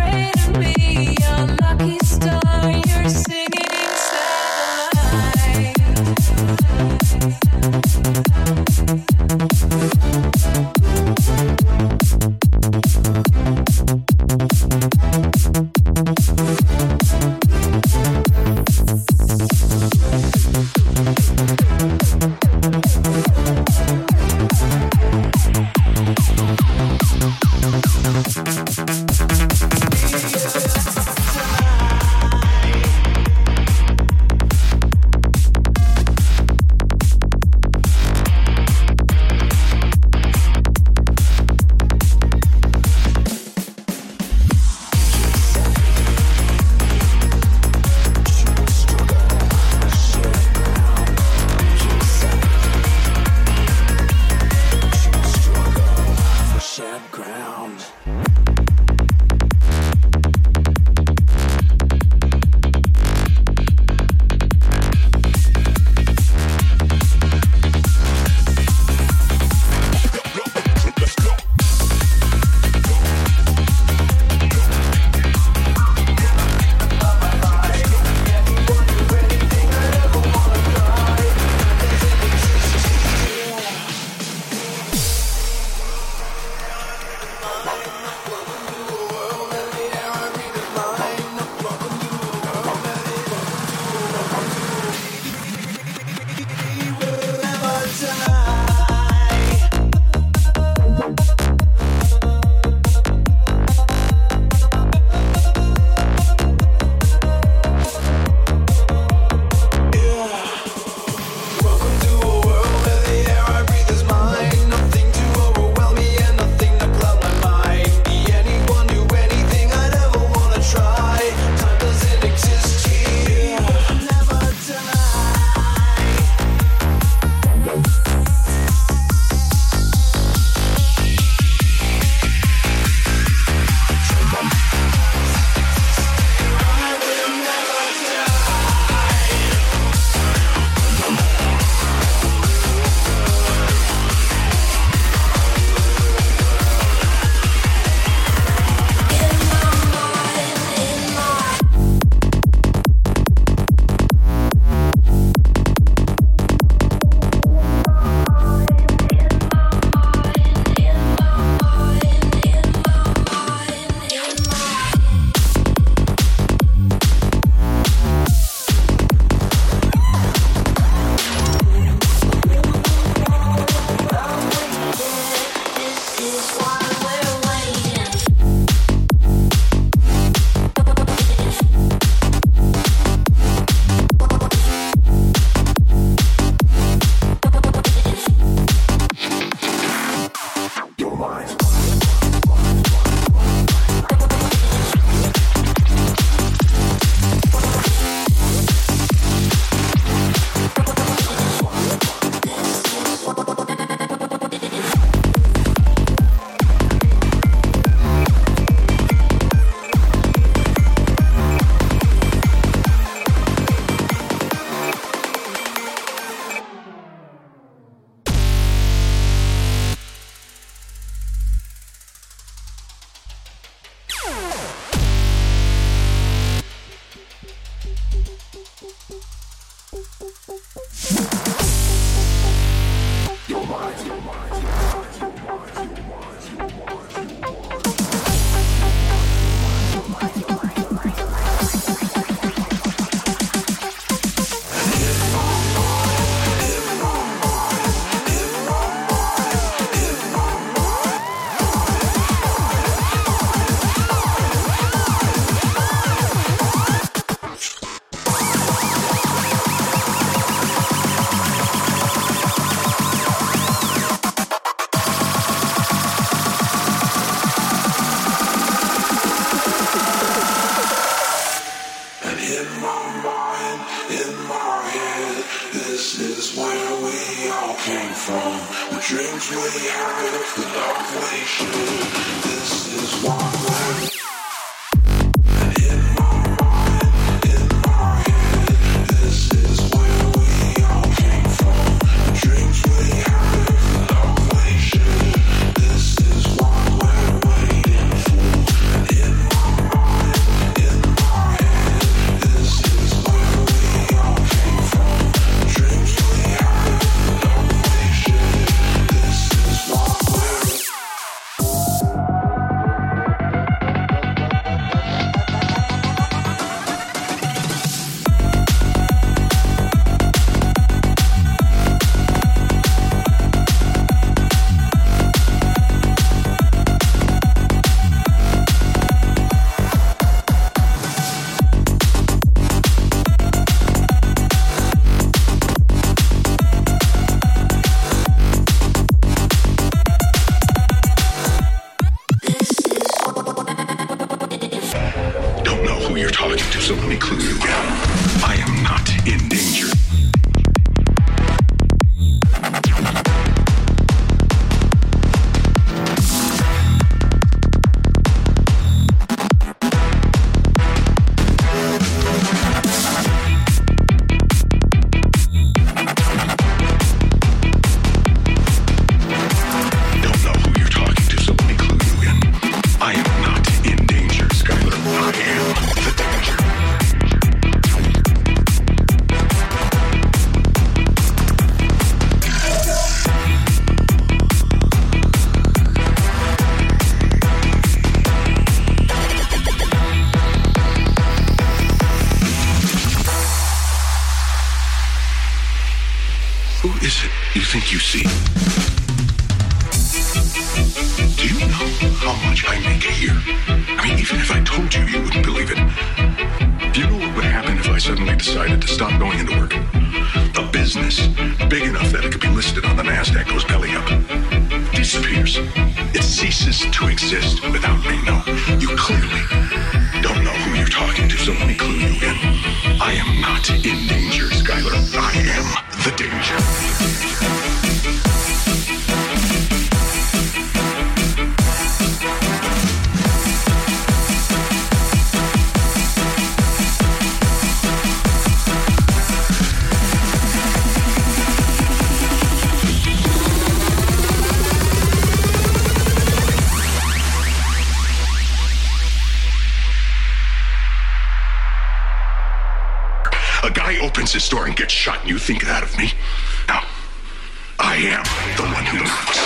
pray to me, your lucky star, this door and get shot and you think that of me? Now, I am the one who knocks.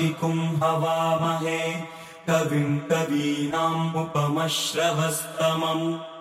म् हवामहे। कविम् कवीनाम् उपमश्रवस्तमम्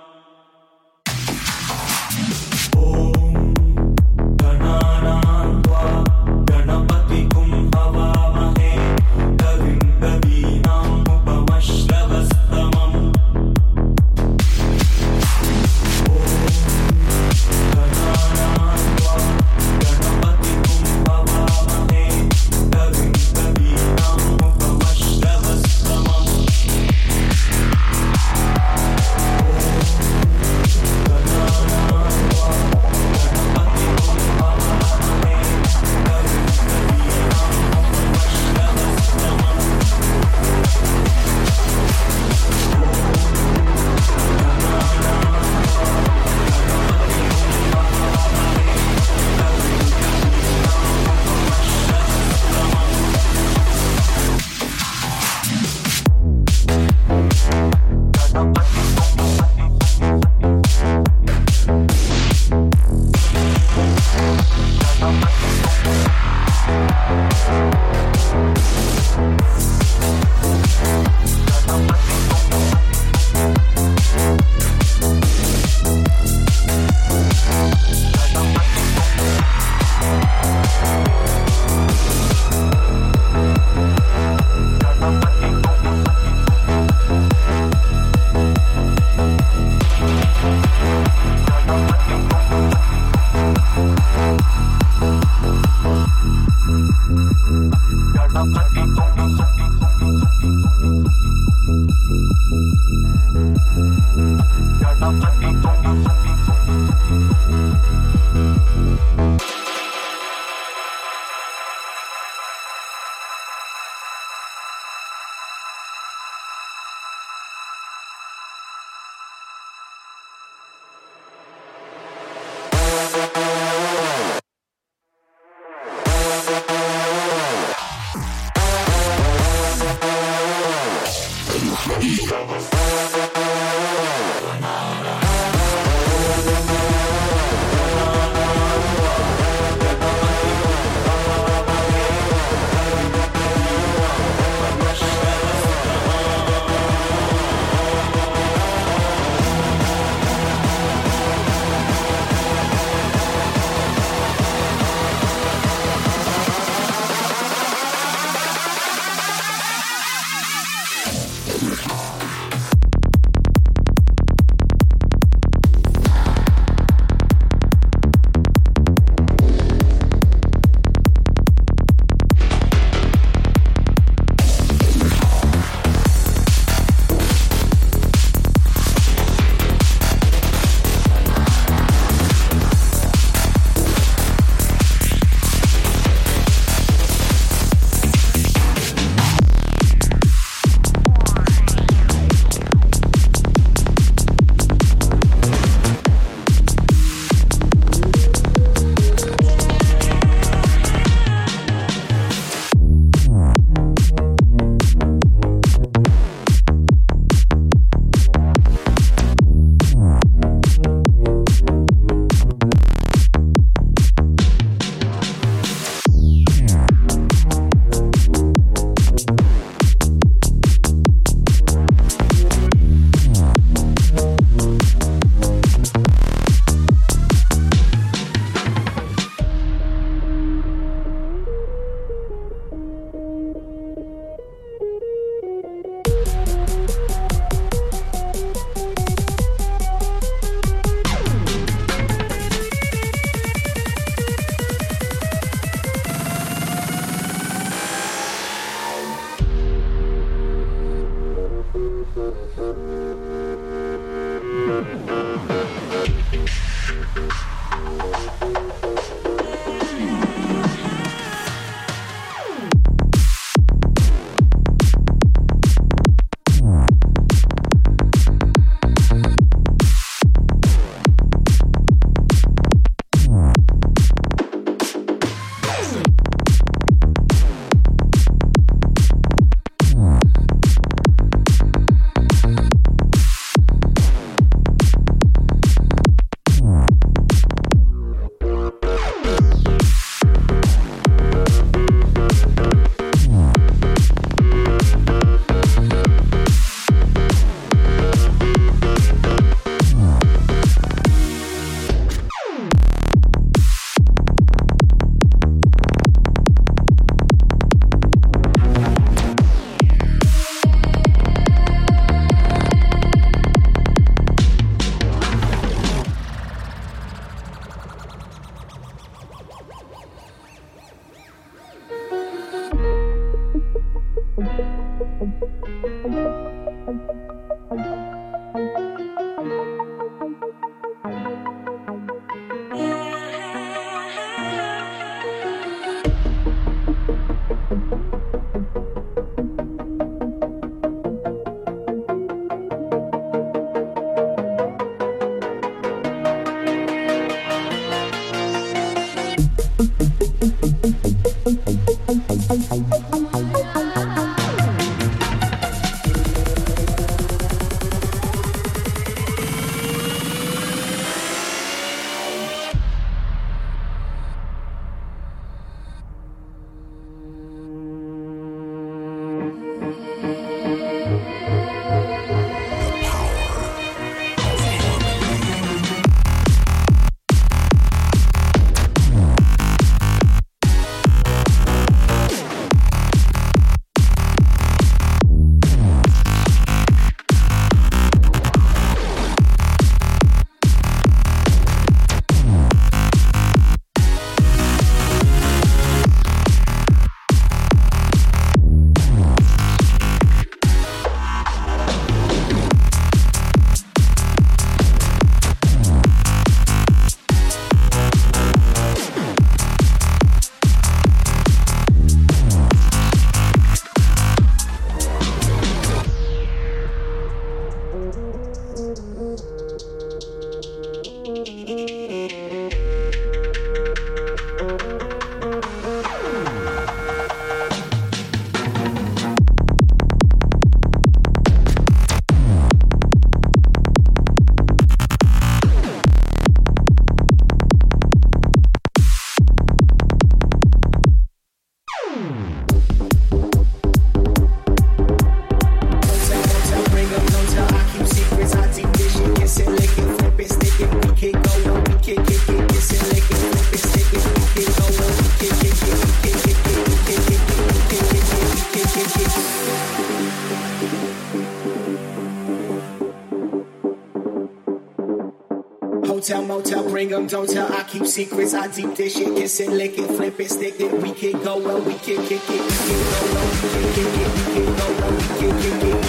don't tell. I keep secrets. I deep this shit. Kiss it, lick it, flip it, stick it. We can go well. We can kick it. We can go well. We can kick it. We can go well. We can kick it.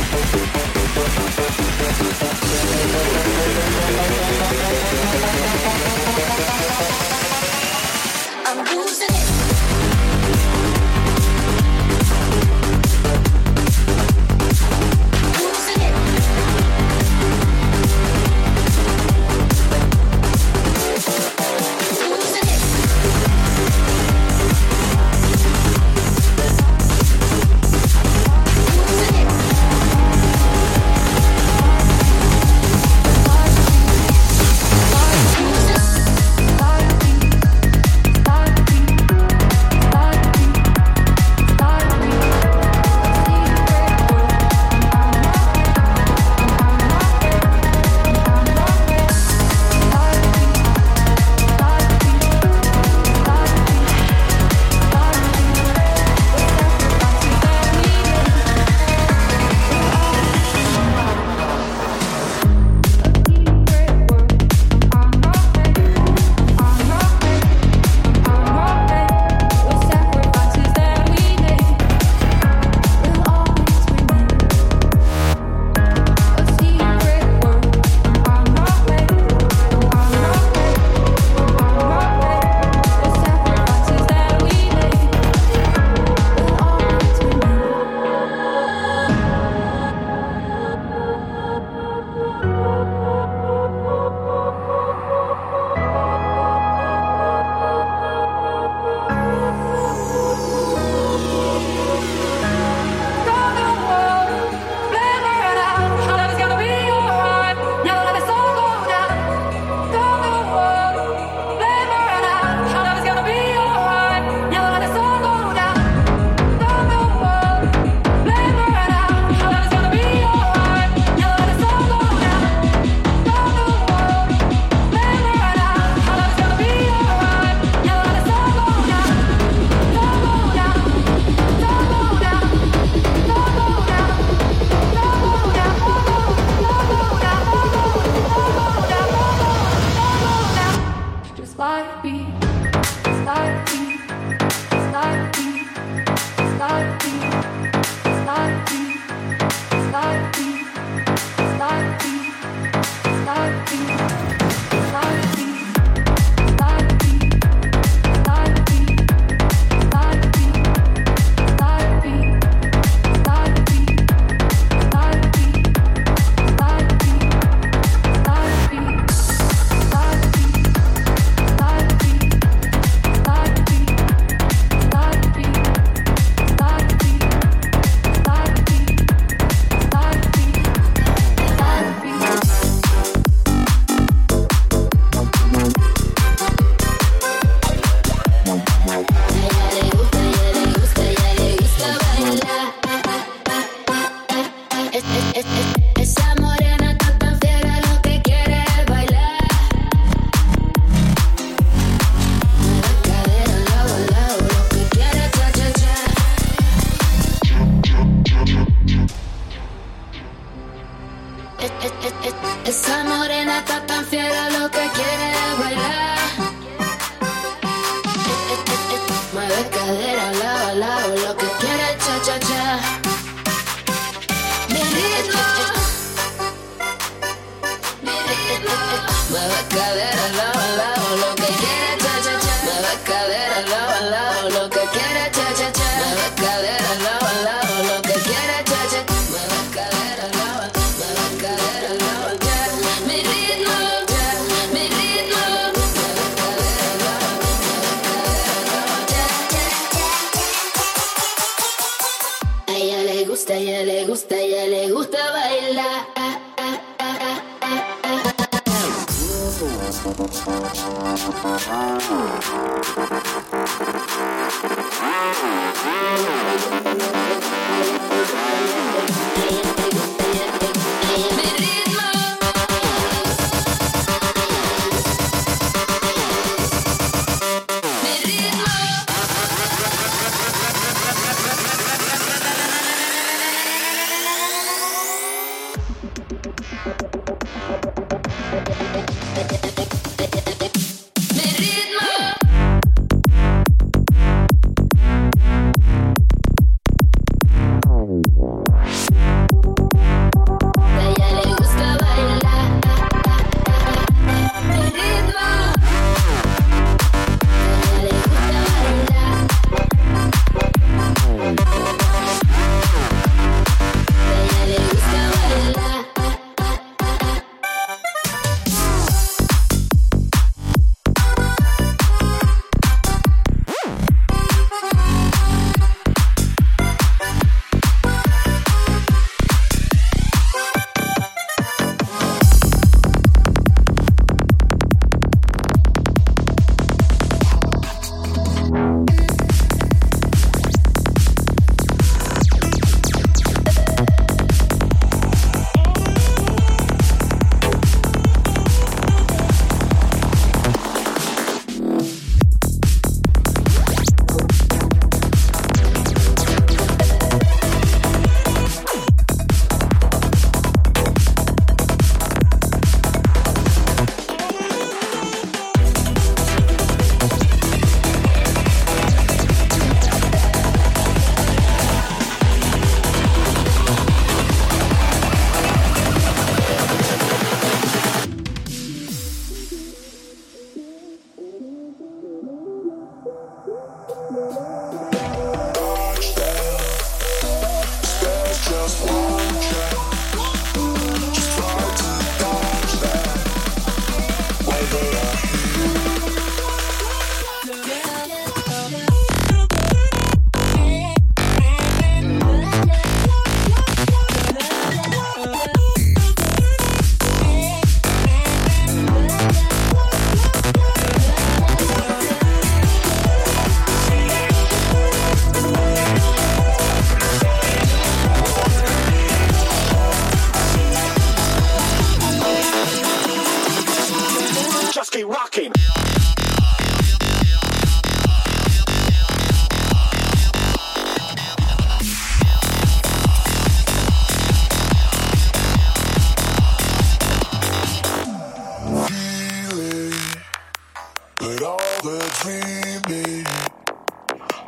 The dreaming.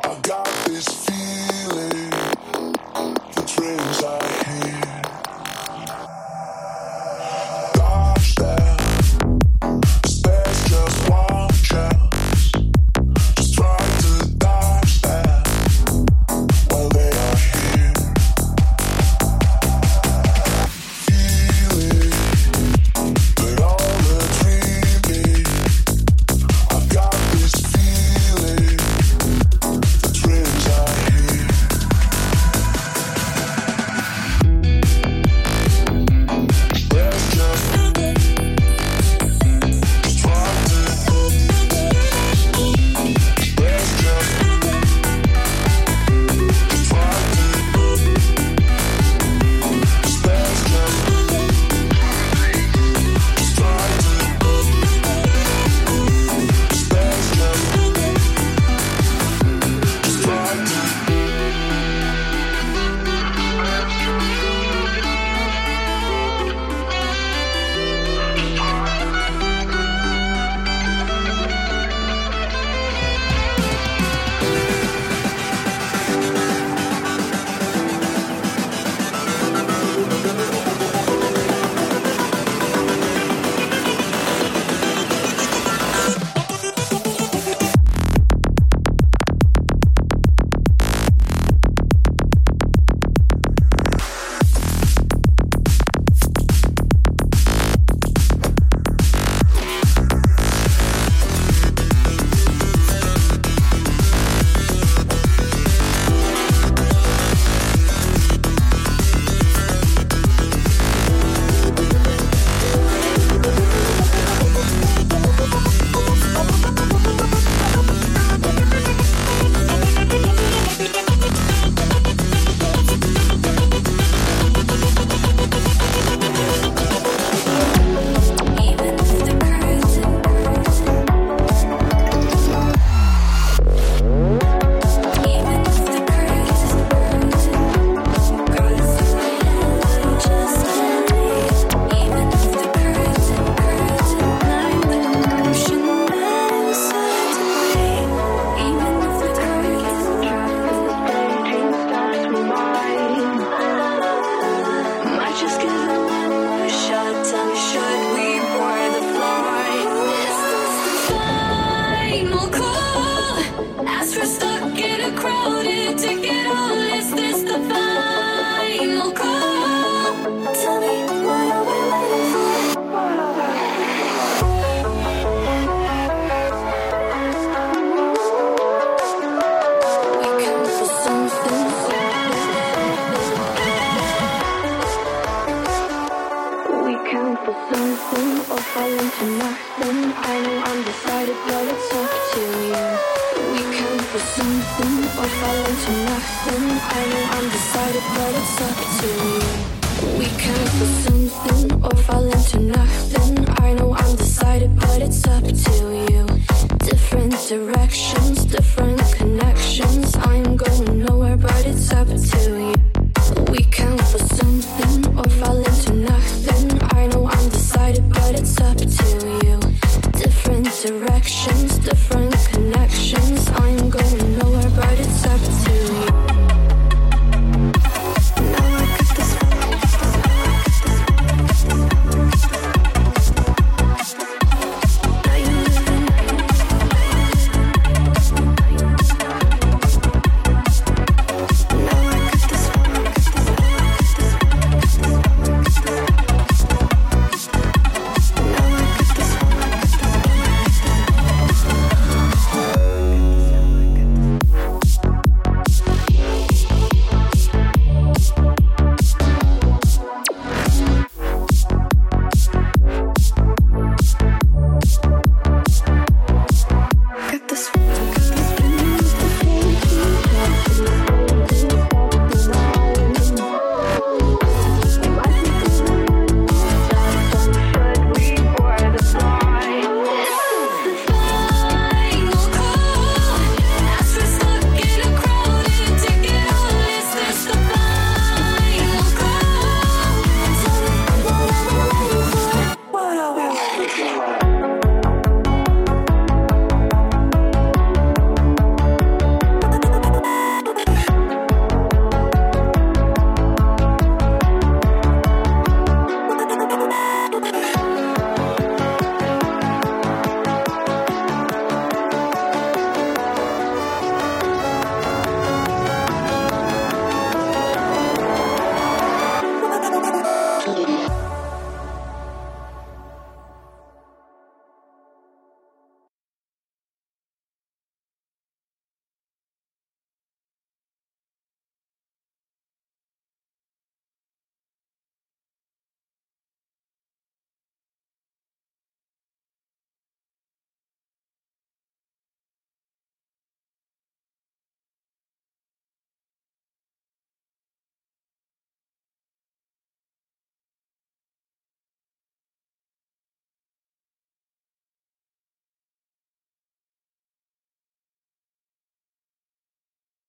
I got this feeling, directions,